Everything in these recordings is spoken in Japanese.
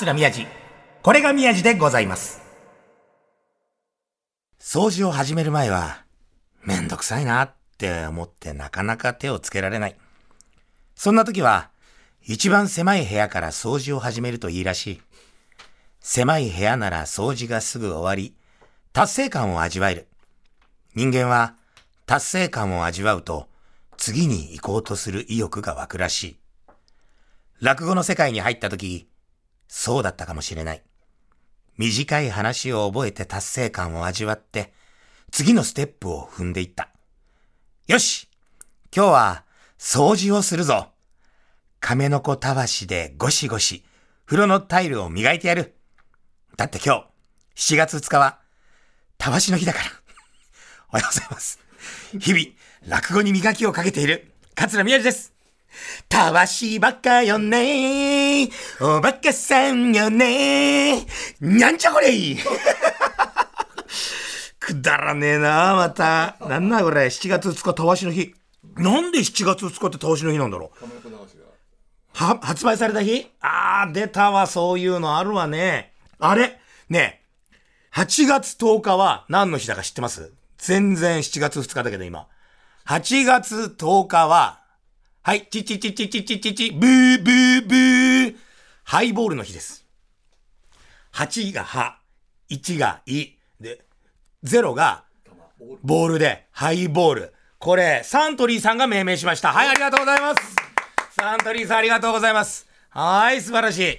桂宮治。これが宮治でございます。掃除を始める前は、めんどくさいなって思ってなかなか手をつけられない。そんな時は、一番狭い部屋から掃除を始めるといいらしい。狭い部屋なら掃除がすぐ終わり、達成感を味わえる。人間は達成感を味わうと、次に行こうとする意欲が湧くらしい。落語の世界に入った時、そうだったかもしれない。短い話を覚えて達成感を味わって、次のステップを踏んでいった。よし今日は掃除をするぞ亀の子たわしでゴシゴシ、風呂のタイルを磨いてやる。だって今日、7月2日は、たわしの日だから。おはようございます。日々、落語に磨きをかけている、桂宮治です。たわしばかよね。おバカさんよね。にゃんちゃこれ。くだらねえなまた。なんだこれ、7月2日たわしの日。なんで7月2日ってたわしの日なんだろう。は、発売された日？あー、出たわ、そういうのあるわね。あれ？ねえ、8月10日は何の日だか知ってます？全然7月2日だけど今。8月10日は、はい、チチチチチチチチ、ブーブーブー、ハイボールの日です。8がは、1がい、で、0がボールで、ハイボール。これ、サントリーさんが命名しました。はい、ありがとうございます。サントリーさんありがとうございます。はい、素晴らしい。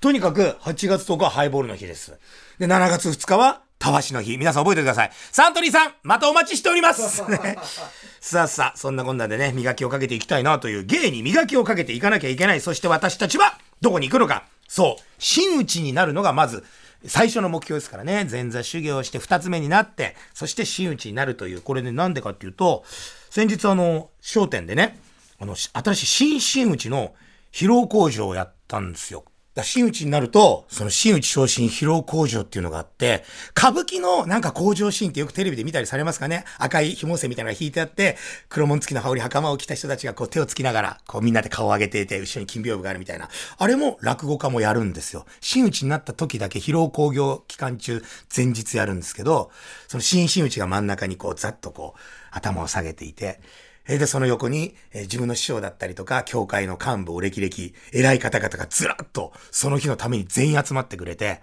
とにかく、8月10日はハイボールの日です。で、7月2日は、たわしの日。皆さん覚えてください。サントリーさん、またお待ちしております。ね さあさあ、そんなこんなでね、磨きをかけていきたいなという芸に磨きをかけていかなきゃいけない。そして私たちは、どこに行くのか。そう、真打ちになるのがまず、最初の目標ですからね。前座修行をして二つ目になって、そして真打ちになるという。これね、なんでかっていうと、先日あの、商店でね、あの、し新しい新真打ちの披露工場をやったんですよ。だ真打になると、その真打昇進披露工場っていうのがあって、歌舞伎のなんか工場シーンってよくテレビで見たりされますかね？赤い紐線みたいなのが引いてあって、黒紋付きの羽織袴を着た人たちがこう手をつきながら、こうみんなで顔を上げていて、後ろに金屏風があるみたいな。あれも落語家もやるんですよ。真打になった時だけ披露工業期間中、前日やるんですけど、その新真打が真ん中にこうざっとこう頭を下げていて、えで、その横に、え自分の師匠だったりとか、教会の幹部、お歴々、偉い方々がずらっと、その日のために全員集まってくれて、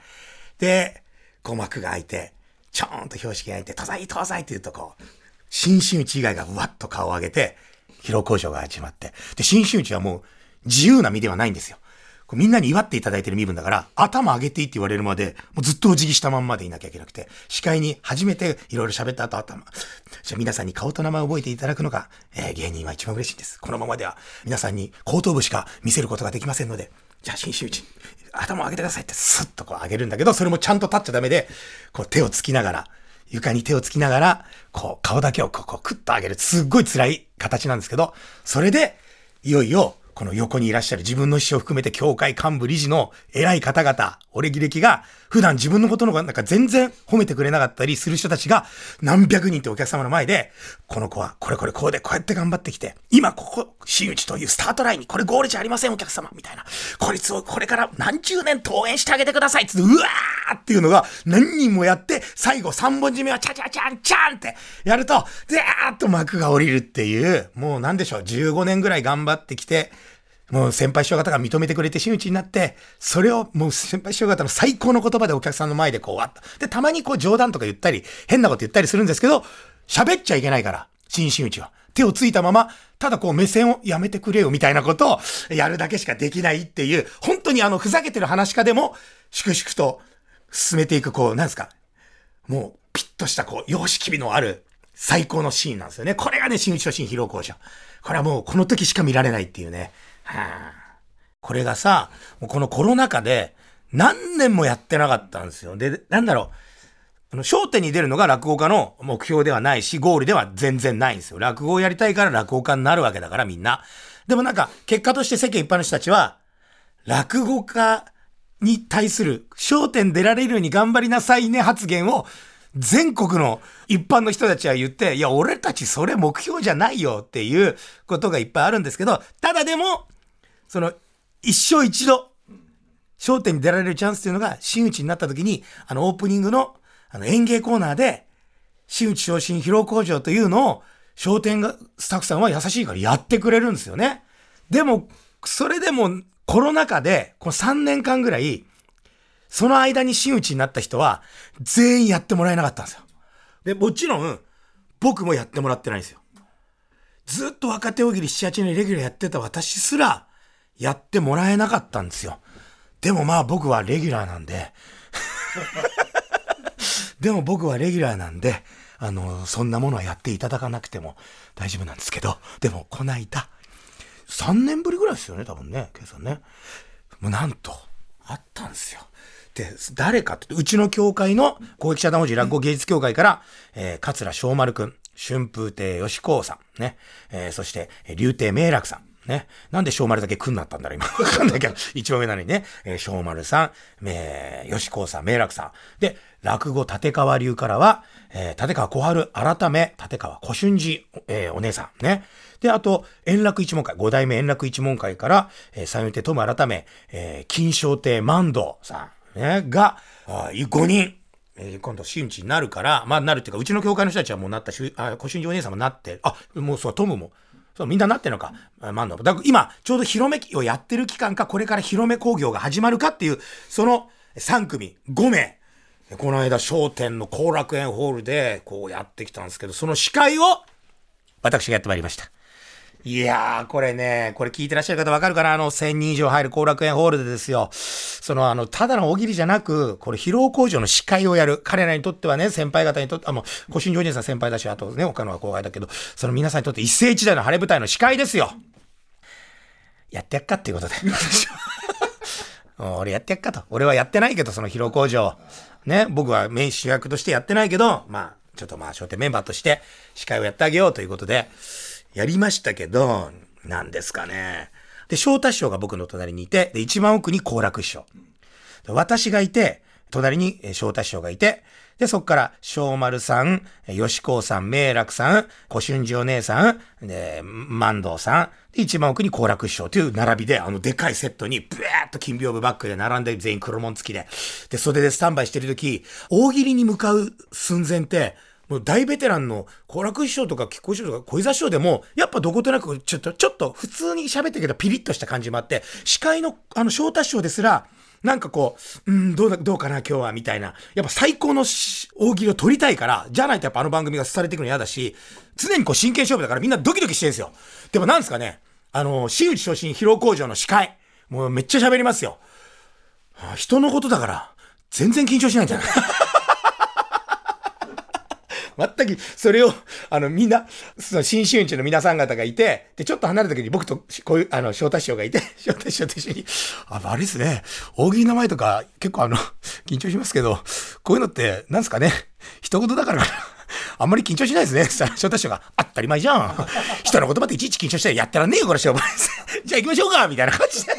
で、鼓膜が開いて、ちょーんと標識が開いて、東西東西っていうとこう、新真打ち以外がわっと顔を上げて、疲労交渉が始まって、で、新真打ちはもう自由な身ではないんですよ。みんなに祝っていただいてる身分だから、頭上げていいって言われるまで、もうずっとお辞儀したまんまでいなきゃいけなくて、司会に初めていろいろ喋った後頭、じゃあ皆さんに顔と名前を覚えていただくのが、えー芸人は一番嬉しいんです。このままでは皆さんに後頭部しか見せることができませんので、じゃあ新周知、頭を上げてくださいってスッとこう上げるんだけど、それもちゃんと立っちゃダメで、こう手をつきながら、床に手をつきながら、こう顔だけをこうこうクッと上げる。すっごい辛い形なんですけど、それで、いよいよ、この横にいらっしゃる自分の師匠含めて教会幹部理事の偉い方々、お歴々が、普段自分のことのなんか全然褒めてくれなかったりする人たちが、何百人ってお客様の前で、この子はこれこれこうでこうやって頑張ってきて、今ここ、真打ちというスタートラインにこれゴールじゃありませんお客様みたいな。こいつをこれから何十年登園してあげてくださいっつって、うわーっていうのが何人もやって、最後3本締めはチャチャチャンチャンってやると、でーっと幕が降りるっていう、もうなんでしょう、15年ぐらい頑張ってきて、もう先輩師匠方が認めてくれて真打ちになって、それをもう先輩師匠方の最高の言葉でお客さんの前でこうわっと。で、たまにこう冗談とか言ったり、変なこと言ったりするんですけど、喋っちゃいけないから、新真打ちは。手をついたまま、ただこう目線をやめてくれよみたいなことをやるだけしかできないっていう、本当にあのふざけてる話し家でも、粛々と進めていくこう、なんですか、もうピッとしたこう、様式美のある最高のシーンなんですよね。これがね、新打ちと新披露工場。これはもうこの時しか見られないっていうね。これがさ、もうこのコロナ禍で何年もやってなかったんですよ。で、なんだろう。あの、焦点に出るのが落語家の目標ではないし、ゴールでは全然ないんですよ。落語をやりたいから落語家になるわけだからみんな。でもなんか、結果として世間一般の人たちは、落語家に対する焦点出られるように頑張りなさいね発言を全国の一般の人たちは言って、いや、俺たちそれ目標じゃないよっていうことがいっぱいあるんですけど、ただでも、その、一生一度、焦点に出られるチャンスっていうのが、真打ちになった時に、あの、オープニングの、あの、演芸コーナーで、真打ち昇進披露工場というのを、商店が、スタッフさんは優しいからやってくれるんですよね。でも、それでも、コロナ禍で、この3年間ぐらい、その間に真打ちになった人は、全員やってもらえなかったんですよ。で、もちろん、僕もやってもらってないんですよ。ずっと若手大喜利7、8年レギュラーやってた私すら、やってもらえなかったんですよ。でもまあ僕はレギュラーなんで でも僕はレギュラーなんで、あの、そんなものはやっていただかなくても大丈夫なんですけど、でもこないだ、3年ぶりぐらいですよね、多分ね、ケイさんね。もうなんと、あったんですよ。で、誰かって、うちの協会の公益社団法人落語芸術協会から、えー、桂正丸くん、春風亭吉光さん、ね、えー、そして、竜亭明楽さん、ね。なんで小丸だけくんなったんだろう、今。わかんないけど、一番上なのにね。えー、小丸さん、えー、吉光さん、明楽さん。で、落語立川流からは、えー、立川小春、改め、立川小春寺、えー、お姉さん、ね。で、あと、円楽一門会、五代目円楽一門会から、えー、三遊亭トム改め、えー、金賞亭万堂さん、ね、が、あ5人。え、今度、真打ちになるから、まあ、なるっていうか、うちの教会の人たちはもうなったし、あ、小春寺お姉さんもなって、あ、もうそう、トムも、そう、みんななってんのか。まあ、だから今、ちょうど広めをやってる期間か、これから広め工業が始まるかっていう、その3組、5名。この間、商店の後楽園ホールで、こうやってきたんですけど、その司会を、私がやってまいりました。いやー、これね、これ聞いてらっしゃる方わかるかな？あの、1000人以上入る後楽園ホールでですよ。その、あの、ただの大喜利じゃなく、これ、疲労工場の司会をやる。彼らにとってはね、先輩方にとって、あ、もう、古新上人さん先輩だし、あとね、他のは後輩だけど、その皆さんにとって一世一代の晴れ舞台の司会ですよ。やってやっかっていうことで。俺やってやっかと。俺はやってないけど、その疲労工場。ね、僕はメイン主役としてやってないけど、まあ、ちょっとまあ、商店メンバーとして司会をやってあげようということで、やりましたけど、なんですかね。で、翔太師匠が僕の隣にいて、で、一番奥に好楽師匠。私がいて、隣に翔太師匠がいて、で、そっから、小丸さん、吉光さん、明楽さん、小春寺お姉さん、で、万道さん、で、一番奥に好楽師匠という並びで、あの、でかいセットに、ブーッと金屏風バックで並んで全員黒門付きで、で、袖でスタンバイしてる時、大喜利に向かう寸前って、もう大ベテランの好楽師匠とか亀甲師匠とか小遊三師匠でも、やっぱどことなくちょっと、ちょっと普通に喋ってけどピリッとした感じもあって、司会のあの翔太師匠ですら、なんかこう、うん、どうだ、どうかな今日は、みたいな。やっぱ最高の大喜利を取りたいから、じゃないとやっぱあの番組がされていくの嫌だし、常にこう真剣勝負だからみんなドキドキしてるんですよ。でもなんですかね、あの、真打ち昇進披露工場の司会、もうめっちゃ喋りますよ。人のことだから、全然緊張しないんじゃない？全く、それを、あの、みんな、その新春地の皆さん方がいて、で、ちょっと離れた時に僕と、こういう、あの、翔太師匠がいて、翔太師匠と一緒に、あ、悪いっすね。大喜利の前とか、結構あの、緊張しますけど、こういうのって、なんすかね、一言だからかな。あんまり緊張しないですね。翔太師匠が、当たり前じゃん。人の言葉っていちいち緊張してやったらねえよ、これ商売。じゃあ行きましょうかみたいな感じで。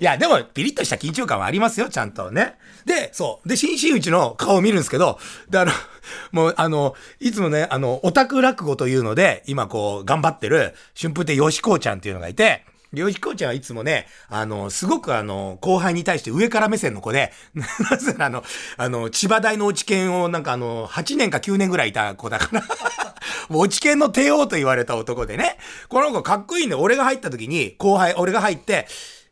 いや、でも、ピリッとした緊張感はありますよ、ちゃんとね。で、そう。で、新真打ちの顔を見るんですけど、で、あの、もう、あの、いつもね、あの、オタク落語というので、今こう、頑張ってる、春風亭よしこうちゃんっていうのがいて、よしこうちゃんはいつもね、あの、すごくあの、後輩に対して上から目線の子で、なぜならあの、あの、千葉大の落ち研をなんかあの、8年か9年ぐらいいた子だから もう落ち研の帝王と言われた男でね、この子かっこいいんで、俺が入った時に、後輩、俺が入って、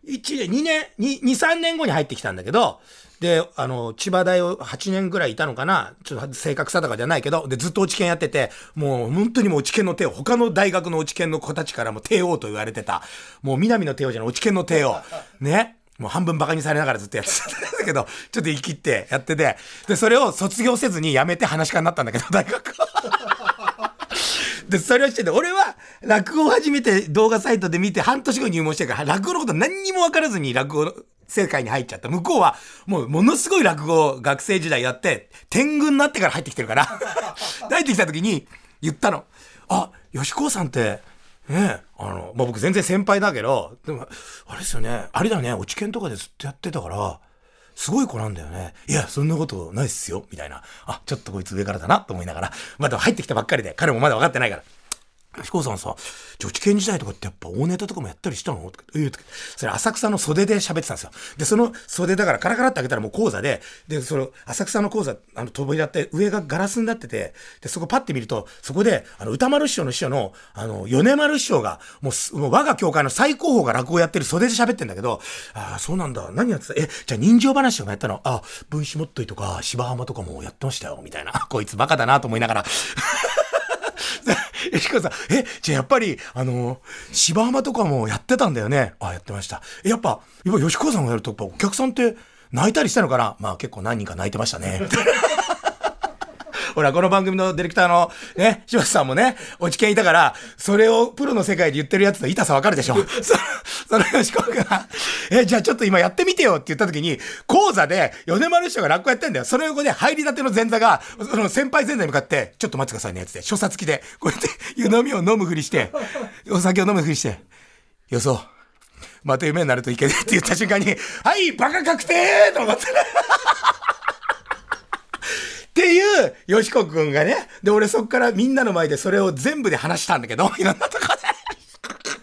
1年、2年、2、2、3年後に入ってきたんだけど、で、あの、千葉大を8年ぐらいいたのかなちょっと正確定かじゃないけど、で、ずっと落ち研やってて、もう本当にもう落ち研の帝王、他の大学の落ち研の子たちからも帝王と言われてた、もう南の帝王じゃない、落ち研の帝王。ね。もう半分馬鹿にされながらずっとやってたんだけど、ちょっと言い切ってやってて、で、それを卒業せずに辞めて話し家になったんだけど、大学で、それをしてて、俺は落語を始めて動画サイトで見て半年後に入門してから、落語のこと何にも分からずに落語の世界に入っちゃった。向こうは、もうものすごい落語を学生時代やって、天狗になってから入ってきてるから、入ってきた時に言ったの。あ、吉高さんって、ねあの、まあ、僕全然先輩だけど、でも、あれですよね、あれだよね、落研とかでずっとやってたから、すごい子なんだよね。いや、そんなことないっすよ。みたいな。あ、ちょっとこいつ上からだなと思いながら。まだ入ってきたばっかりで、彼もまだ分かってないから。ヒコさんさ、女子研時代とかってやっぱ大ネタとかもやったりしたの？とか言うとそれ浅草の袖で喋ってたんですよ。で、その袖だからカラカラって開けたらもう講座で、で、その浅草の講座、あの扉って上がガラスになってて、で、そこパッて見ると、そこで、あの、歌丸師匠の師匠の、あの、米丸師匠が、もう、もう我が教会の最高峰が落語やってる袖で喋ってんだけど、ああ、そうなんだ。何やってたえ、じゃあ人情話とかやったのあ、分子もっといとか、芝浜とかもやってましたよ、みたいな。こいつバカだなと思いながら。えしかさん、え、じゃあやっぱり、あの、芝浜とかもやってたんだよね。あ、やってました。え、やっぱ、今吉川さんがやると、やっぱお客さんって泣いたりしたのかなまあ結構何人か泣いてましたね。ほら、この番組のディレクターのね、柴田さんもね、落ち研いたから、それをプロの世界で言ってるやつの痛さわかるでしょ そその吉子が、え、じゃあちょっと今やってみてよって言った時に、講座で米丸師匠が落語やってんだよ。その横で入りたての前座が、その先輩前座に向かって、ちょっと待ってくださいね、つって、所作付きで、こうやって湯飲みを飲むふりして、お酒を飲むふりして、よそう。また夢になるといけねえって言った瞬間に、はい、バカ確定と思って。っていう、よしこくんがね。で、俺そっからみんなの前でそれを全部で話したんだけど、いろんなとこ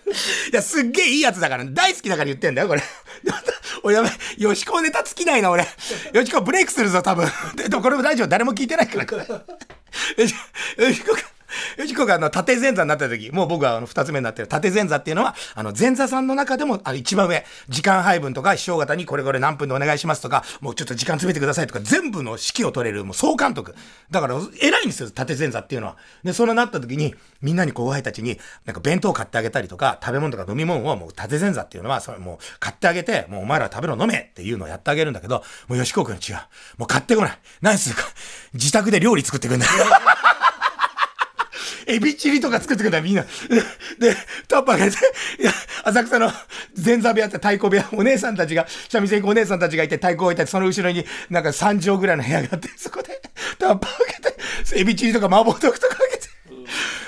で。いや、すっげえいいやつだから、大好きだから言ってんだよ、これ。おやめ、よしこネタ尽きないな、俺。よしこブレイクするぞ、多分。でもこれも大丈夫、誰も聞いてないから、これ。よしこが。よしこがあの、縦前座になった時、もう僕はあの、二つ目になってる縦前座っていうのは、あの、前座さんの中でも、あの、一番上、時間配分とか、師匠方にこれこれ何分でお願いしますとか、もうちょっと時間詰めてくださいとか、全部の指揮を取れる、もう総監督。だから、偉いんですよ、縦前座っていうのは。で、そのなった時に、みんなに後輩たちに、なんか弁当買ってあげたりとか、食べ物とか飲み物をもう縦前座っていうのは、それもう買ってあげて、もうお前ら食べろ飲めっていうのをやってあげるんだけど、もうよしこくん違う。もう買ってこない。何するか。自宅で料理作ってくんだよ。エビチリとか作ってくれたみんな。で、タッパーがいて、浅草の前座部屋って太鼓部屋、お姉さんたちが、三味線お姉さんたちがいて太鼓置いて、その後ろになんか3畳ぐらいの部屋があって、そこでタッパー開けて、エビチリとか麻婆豆腐とか開けて、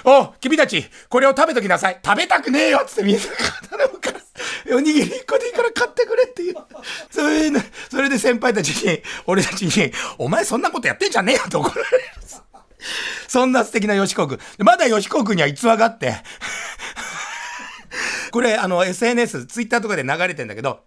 お君たち、これを食べときなさい。食べたくねえよっつってみんな頼むから。おにぎり1個でいいから買ってくれっていう。それで、それで先輩たちに、俺たちに、お前そんなことやってんじゃねえよって怒られる。そんな素敵な吉子くん。まだ吉子くんには逸話があって、これ、あの、SNS、ツイッターとかで流れてんだけど、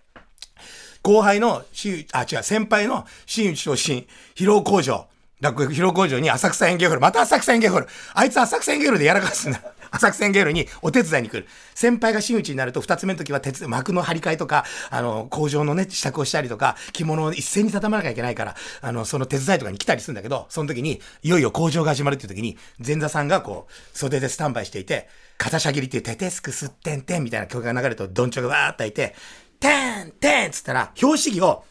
後輩の、あ、違う、先輩の新内昇進、疲労工場、落語疲労工場に浅草演芸ホール、また浅草演芸ホール。あいつ浅草演芸ホールでやらかすんだ。浅草演芸ホールにお手伝いに来る。先輩が真打ちになると、二つ目の時は鉄、幕の張り替えとか、あの、工場のね、支度をしたりとか、着物を一斉に畳まなきゃいけないから、あの、その手伝いとかに来たりするんだけど、その時に、いよいよ工場が始まるっていう時に、前座さんがこう、袖でスタンバイしていて、片しゃぎりっていうテテスクスッテンテンみたいな曲が流れると、どんちょがわーっていて、テンテンつったら、表紙着を、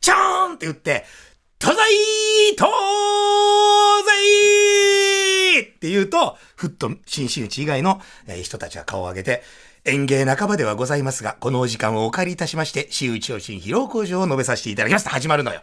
チョーンって打って、東西東西って言うと、ふっと新真打以外の人たちが顔を上げて、演芸半ばではございますが、このお時間をお借りいたしまして、真打ちを新披露工場を述べさせていただきますと始まるのよ。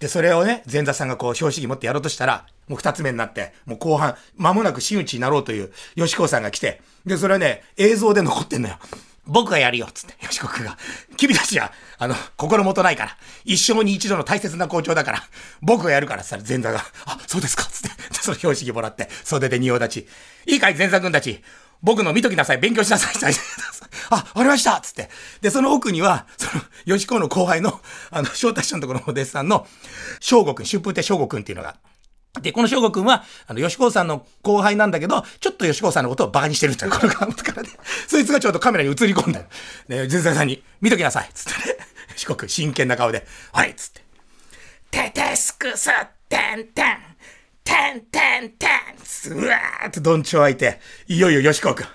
で、それをね、前座さんがこう、表紙に持ってやろうとしたら、もう二つ目になって、もう後半、間もなく真打ちになろうという吉子さんが来て、で、それはね、映像で残ってんのよ。僕がやるよ、つって、よしこくんが。君たちは、あの、心もとないから、一生に一度の大切な校長だから、僕がやるから、さ、前座が、あ、そうですか、つって、その標識もらって、袖で仁王立ち。いいかい、前座君たち。僕の見ときなさい、勉強しなさい、あ、わかりましたつって。で、その奥には、その、吉子の後輩の、あの、翔太師匠のところのお弟子さんの、翔吾くん、春風亭翔吾くんっていうのが、で、この翔吾くんは、あの、吉子さんの後輩なんだけど、ちょっと吉子さんのことを馬鹿にしてるんだよ、この顔からね。そいつがちょっとカメラに映り込んだよ。ね、前座さんに、見ときなさい、つってね。吉子くん、真剣な顔で、はい、つって。テテスクス、テンテン、テンテンテン、うわーってどんちょう開いて、いよいよ吉子くん。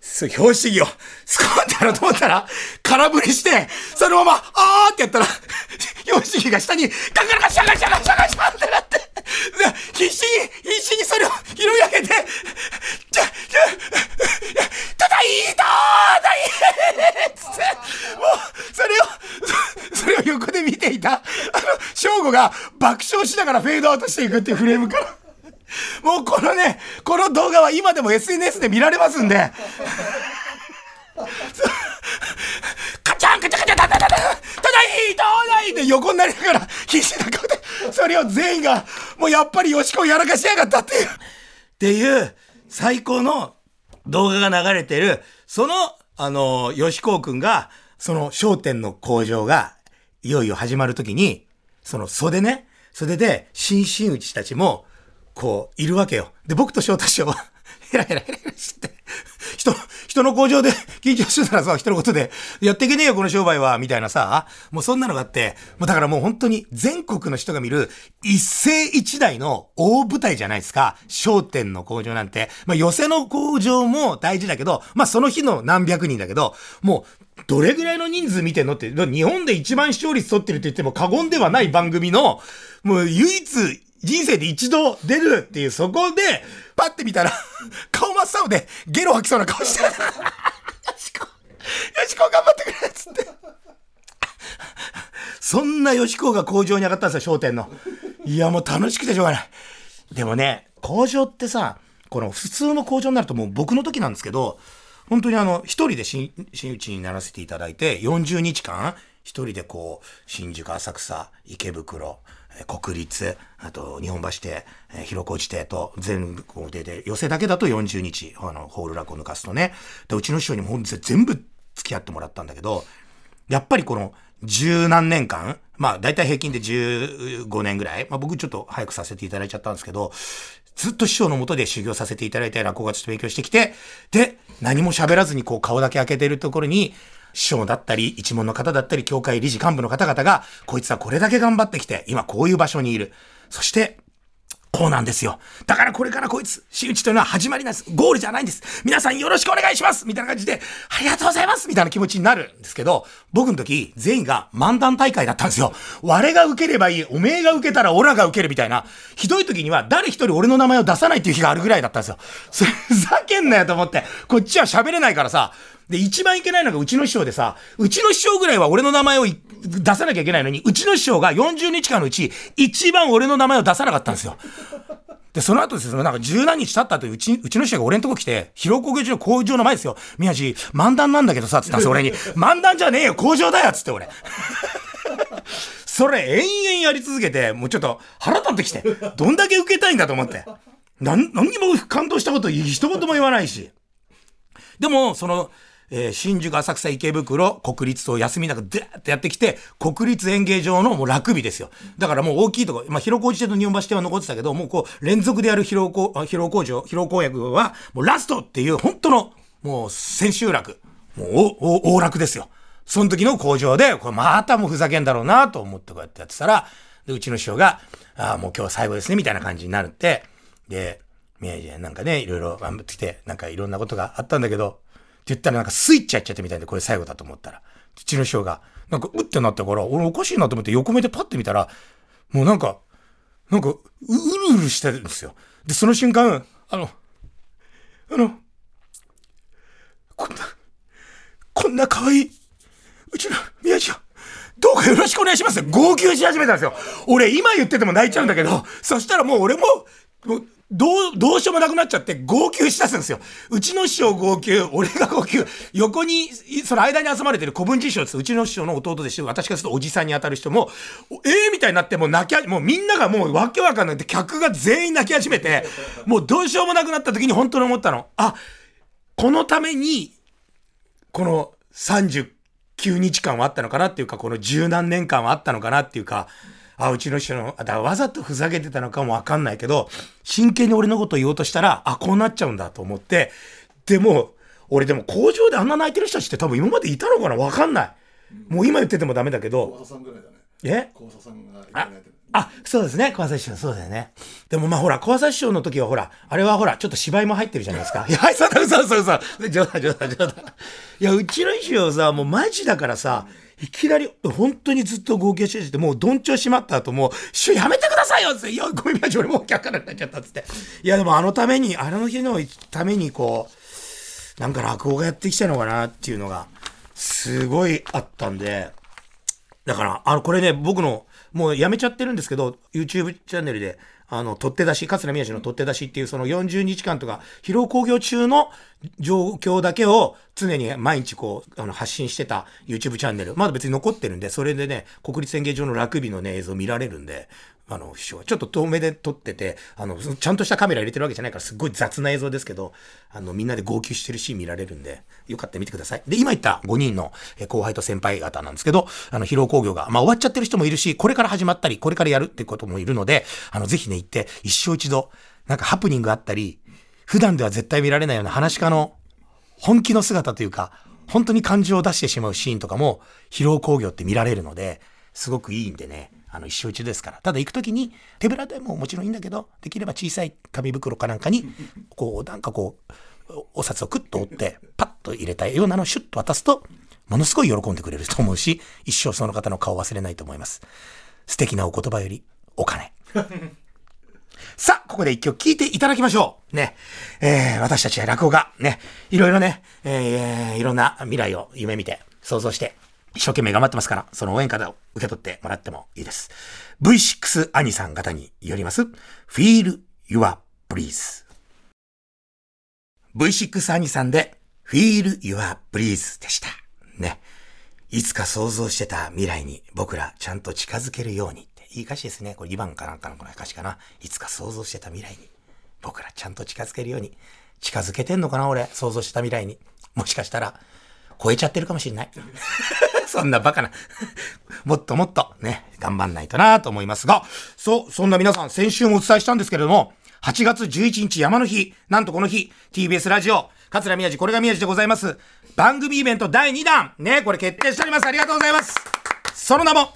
そう、表紙着を、スコーンってやろうと思ったら、空振りして、そのまま、あーってやったら、表紙着が下に、ガガガシャガシャガシャガシャってなって、必死に、必死にそれを拾い上げて、じゃ、じゃ、ただいいとーだいつって、もう、それを、それを横で見ていた、あの、翔吾が爆笑しながらフェードアウトしていくっていうフレームから。もうこのね、この動画は今でも SNS で見られますんで。カチャンカチャカチャタタタタただいいとないで横になりながら必死な顔で、それを全員が、もうやっぱりよしこをやらかしやがったっていう、っていう最高の動画が流れてる、その、あの、吉高くんが、その商店の工場が、いよいよ始まるときに、その袖ね、袖で、新進打ちたちも、こう、いるわけよ。で、僕と翔太師匠は、ヘラヘラヘラヘラして、人、人の工場で 緊張してたらさ、人のことで、やっていけねえよ、この商売は、みたいなさ、もうそんなのがあって、もうだからもう本当に全国の人が見る一世一代の大舞台じゃないですか。商店の工場なんて。まあ寄せの工場も大事だけど、まあその日の何百人だけど、もうどれぐらいの人数見てんのって、日本で一番視聴率取ってるって言っても過言ではない番組の、もう唯一人生で一度出るっていう、そこで、パッて見たら、顔真っ青で、ゲロ吐きそうな顔してる。よしこ、よしこ頑張ってくれっつって。そんなよしこが工場に上がったんですよ、商店の。いや、もう楽しくてしょうがない。でもね、工場ってさ、この普通の工場になるともう僕の時なんですけど、本当にあの、一人で新打ちにならせていただいて、40日間、一人でこう、新宿、浅草、池袋、国立、あと日本橋邸、広小路邸と全部でで、寄せだけだと40日、あの、ホールラックを抜かすとね。で、うちの師匠にも全部付き合ってもらったんだけど、やっぱりこの十何年間、まあ大体平均で15年ぐらい、まあ僕ちょっと早くさせていただいちゃったんですけど、ずっと師匠のもとで修行させていただいて落語家として勉強してきて、で、何も喋らずにこう顔だけ開けてるところに、師匠だったり、一門の方だったり、協会理事幹部の方々が、こいつはこれだけ頑張ってきて、今こういう場所にいる。そして、こうなんですよ。だからこれからこいつ、仕打ちというのは始まりなんです。ゴールじゃないんです。皆さんよろしくお願いしますみたいな感じで、ありがとうございますみたいな気持ちになるんですけど、僕の時、全員が漫談大会だったんですよ。我が受ければいい、おめえが受けたらオラが受けるみたいな、ひどい時には誰一人俺の名前を出さないっていう日があるぐらいだったんですよ。ふざけんなよと思って、こっちは喋れないからさ、で、一番いけないのがうちの師匠でさ、うちの師匠ぐらいは俺の名前を出さなきゃいけないのに、うちの師匠が40日間のうち、一番俺の名前を出さなかったんですよ。で、その後ですね、なんか十何日経った後うち、うちの師匠が俺のとこ来て、広工業の工場の前ですよ。宮地、漫談なんだけどさ、つったんですよ、俺に。漫談じゃねえよ、工場だよ、つって俺。それ延々やり続けて、もうちょっと腹立ってきて、どんだけ受けたいんだと思って。なん、何にも感動したこと一言も言わないし。でも、その、えー、新宿、浅草、池袋、国立と休みなくでーってやってきて、国立演芸場のもうラグビーですよ。だからもう大きいとこ、まあ、広小路邸と日本橋邸は残ってたけど、もうこう、連続でやる広小、広工場、広公約は、もうラストっていう、本当の、もう千秋楽。もうお、お大楽ですよ。その時の工場で、これまたもうふざけんだろうなと思ってこうやってやってたら、で、うちの師匠が、ああ、もう今日は最後ですね、みたいな感じになるって、で、宮治なんかね、いろいろ頑張ってきて、なんかいろんなことがあったんだけど、って言ったらなんかスイッチやっちゃってみたいで、これ最後だと思ったら。うちの師匠が、なんかうってなったから、俺おかしいなと思って横目でパッて見たら、もうなんか、なんか、うるうるしてるんですよ。で、その瞬間、あの、あの、こんな、こんな可愛い、うちの宮治を、どうかよろしくお願いします号泣し始めたんですよ。俺今言ってても泣いちゃうんだけど、そしたらもう俺も、もうどう、どうしようもなくなっちゃって号泣しだすんですよ。うちの師匠号泣、俺が号泣、横に、その間に集まれてる古文師匠です。うちの師匠の弟でして、私からするとおじさんに当たる人も、ええー、みたいになってもう泣き、もうみんながもうわけわかんないって客が全員泣き始めて、もうどうしようもなくなった時に本当に思ったの。あ、このために、この39日間はあったのかなっていうか、この十何年間はあったのかなっていうか、あ、うちの人の、だわざとふざけてたのかもわかんないけど、真剣に俺のこと言おうとしたら、あ、こうなっちゃうんだと思って、でも、俺でも工場であんな泣いてる人たちって多分今までいたのかなわかんない。もう今言っててもダメだけど。ね。え？さんがあ、そうですね。小朝師匠、そうだよね。でもまあほら、小朝師匠の時はほら、あれはほら、ちょっと芝居も入ってるじゃないですか。いや、そうだ、そうそうそう。冗談、冗談、冗談。いや、うちの師匠さ、もうマジだからさ、いきなり、本当にずっと号泣してて、もうどんちょうしまった後も、師匠やめてくださいよって、いや、ごめんなさい、俺もう客からなっちゃったっつって。いや、でもあのために、あの日のためにこう、なんか落語がやってきたのかなっていうのが、すごいあったんで、だから、あの、これね、僕の、もうやめちゃってるんですけど、YouTube チャンネルで、あの、取って出し、桂宮治の取って出しっていうその40日間とか、疲労工業中の状況だけを常に毎日こう、あの、発信してた YouTube チャンネル、まだ別に残ってるんで、それでね、国立演芸場のラグビーのね、映像見られるんで、あの、師匠。ちょっと遠目で撮ってて、あの、ちゃんとしたカメラ入れてるわけじゃないから、すっごい雑な映像ですけど、あの、みんなで号泣してるシーン見られるんで、よかったら見てください。で、今言った5人の後輩と先輩方なんですけど、あの、疲労工業が、まあ終わっちゃってる人もいるし、これから始まったり、これからやるってこともいるので、あの、ぜひね、行って、一生一度、なんかハプニングあったり、普段では絶対見られないような話家の本気の姿というか、本当に感情を出してしまうシーンとかも、疲労工業って見られるので、すごくいいんでね、あの、一生一度ですから。ただ行くときに、手ぶらでももちろんいいんだけど、できれば小さい紙袋かなんかに、こう、なんかこう、お札をクッと折って、パッと入れたようなのをシュッと渡すと、ものすごい喜んでくれると思うし、一生その方の顔忘れないと思います。素敵なお言葉より、お金。さあ、ここで一曲聴いていただきましょう。ね。えー、私たちは落語家、ね。いろいろね、えー、いろんな未来を夢見て、想像して、一生懸命頑張ってますから、その応援方を受け取ってもらってもいいです。V6 兄さん方によります、Feel Your Breeze。V6 兄さんで、Feel Your Breeze でした。ね。いつか想像してた未来に僕らちゃんと近づけるようにって。いい歌詞ですね。これ2番かなんかのこの歌詞かな。いつか想像してた未来に。僕らちゃんと近づけるように。近づけてんのかな俺。想像してた未来に。もしかしたら、超えちゃってるかもしれない。そんなバカな もっともっとね、頑張んないとなと思いますが、そう、そんな皆さん、先週もお伝えしたんですけれども、8月11日山の日、なんとこの日、TBS ラジオ、桂宮治、これが宮治でございます。番組イベント第2弾、ね、これ決定しております。ありがとうございます。その名も、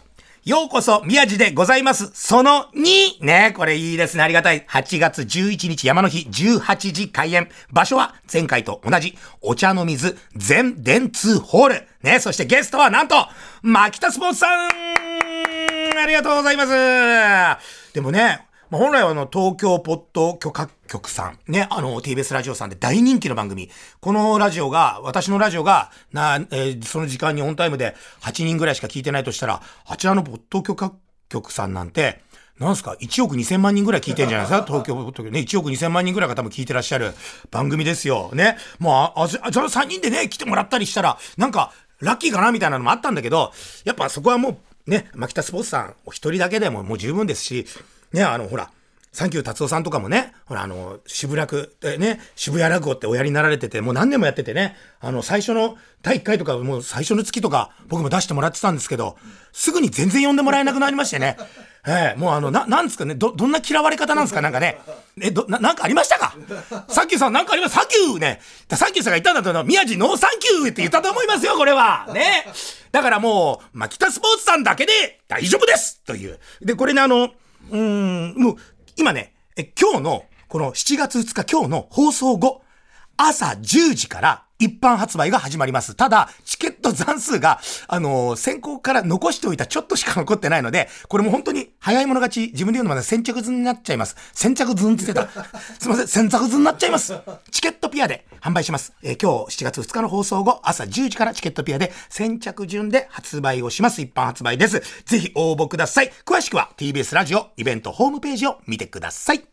ようこそ宮地でございます。その2。ね、これいいですね。ありがたい。8月11日山の日18時開演。場所は前回と同じお茶の水全電通ホール。ね、そしてゲストはなんと、牧田スポーツさんありがとうございます。でもね、まあ、本来はあの、東京ポッド許可局さん、ね、あの、TBS ラジオさんで大人気の番組。このラジオが、私のラジオが、な、えー、その時間にオンタイムで8人ぐらいしか聞いてないとしたら、あちらのポッド許可局さんなんて、なんすか ?1 億2000万人ぐらい聞いてんじゃないですか？東京、東京ね、1億2000万人ぐらいが多分聞いてらっしゃる番組ですよ。ね。もう、あ、あ、その3人でね、来てもらったりしたら、なんか、ラッキーかなみたいなのもあったんだけど、やっぱそこはもう、ね、牧田スポーツさんお一人だけでももう十分ですし、ね、あの、ほら、サンキュー達夫さんとかもね、ほら、あの、渋楽、えね、渋谷落語っておやりになられてて、もう何年もやっててね、あの、最初の第1回とか、もう最初の月とか、僕も出してもらってたんですけど、すぐに全然呼んでもらえなくなりましてね。ええもうあの、な、なんですかね、ど、どんな嫌われ方なんですか？なんかね。え、ど、な、なんかありましたか？サンキューさんなんかあります？サンキューね。サンキューさんが言ったんだと、宮治ノーサンキューって言ったと思いますよ、これは。ね。だからもう、まあ、北スポーツさんだけで大丈夫ですという。で、これね、あの、うん、もう、今ね、え、今日の、この7月2日今日の放送後、朝10時から一般発売が始まります。ただ、チケット残数が、あのー、先行から残しておいたちょっとしか残ってないので、これも本当に早い者勝ち、自分で言うのまで先着順になっちゃいます。先着図って言ってた。すいません、先着図になっちゃいます。チケットピアで販売します。えー、今日7月2日の放送後、朝10時からチケットピアで先着順で発売をします。一般発売です。ぜひ応募ください。詳しくは TBS ラジオイベントホームページを見てください。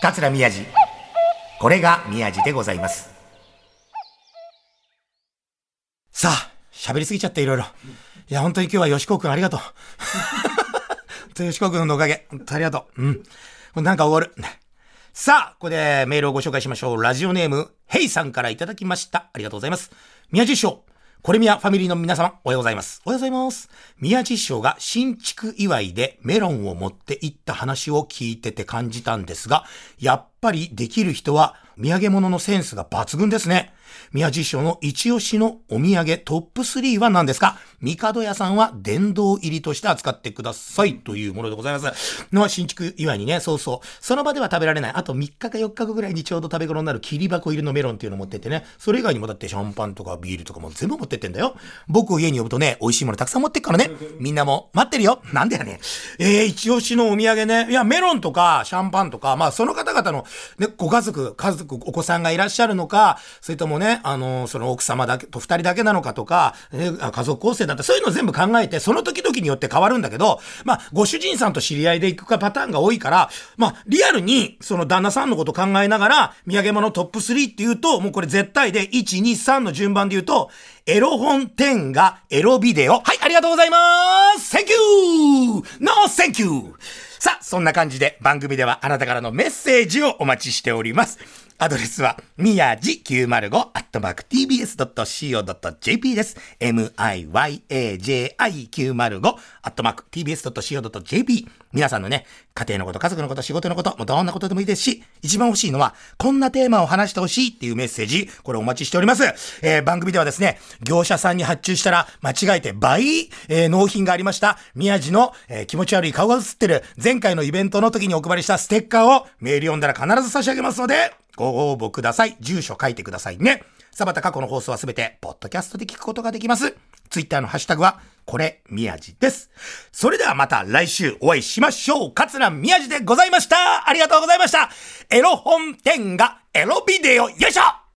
桂宮治。これが宮治でございます。さあ、喋りすぎちゃっていろいろ。いや、本当に今日は吉子くんありがとう。吉子くんのおかげ。本当ありがとう。うん。これなんか終わる。さあ、ここでメールをご紹介しましょう。ラジオネーム、ヘイさんからいただきました。ありがとうございます。宮地師匠。これみやファミリーの皆様、おはようございます。おはようございます。宮地師匠が新築祝いでメロンを持って行った話を聞いてて感じたんですが、やっぱりできる人は土産物のセンスが抜群ですね。宮地賞の一押しのお土産トップ3は何ですか？帝屋さんは殿堂入りとして扱ってくださいというものでございます。の新築祝いにね、そうそう。その場では食べられない。あと3日か4日後ぐらいにちょうど食べ頃になる切り箱入りのメロンっていうのを持ってってね。それ以外にもだってシャンパンとかビールとかも全部持ってってんだよ。僕を家に呼ぶとね、美味しいものたくさん持ってっからね。みんなも待ってるよ。なんでやね。えー、一押しのお土産ね。いや、メロンとかシャンパンとか、まあその方々のね、ご家族、家族、お子さんがいらっしゃるのか、それともね、ね、あの、その奥様だけと二人だけなのかとか、え家族構成だってそういうの全部考えて、その時々によって変わるんだけど、まあ、ご主人さんと知り合いで行くかパターンが多いから、まあ、リアルに、その旦那さんのこと考えながら、土産物トップ3って言うと、もうこれ絶対で、1、2、3の順番で言うと、エロ本10がエロビデオ。はい、ありがとうございます !Thank you! No, thank you! さあ、そんな感じで番組ではあなたからのメッセージをお待ちしております。アドレスは、みやじ905アットマーク tbs.co.jp です。miyaji905 アットマーク tbs.co.jp 皆さんのね、家庭のこと、家族のこと、仕事のこと、もうどんなことでもいいですし、一番欲しいのは、こんなテーマを話してほしいっていうメッセージ、これお待ちしております。えー、番組ではですね、業者さんに発注したら、間違えて倍、えー、納品がありました、宮地の、えー、気持ち悪い顔が映ってる、前回のイベントの時にお配りしたステッカーをメール読んだら必ず差し上げますので、ご応募ください。住所書いてくださいね。サバタ過去の放送はすべて、ポッドキャストで聞くことができます。ツイッターのハッシュタグは、これ、宮地です。それではまた来週お会いしましょう。桂宮地でございました。ありがとうございました。エロ本店がエロビデオ、よいしょ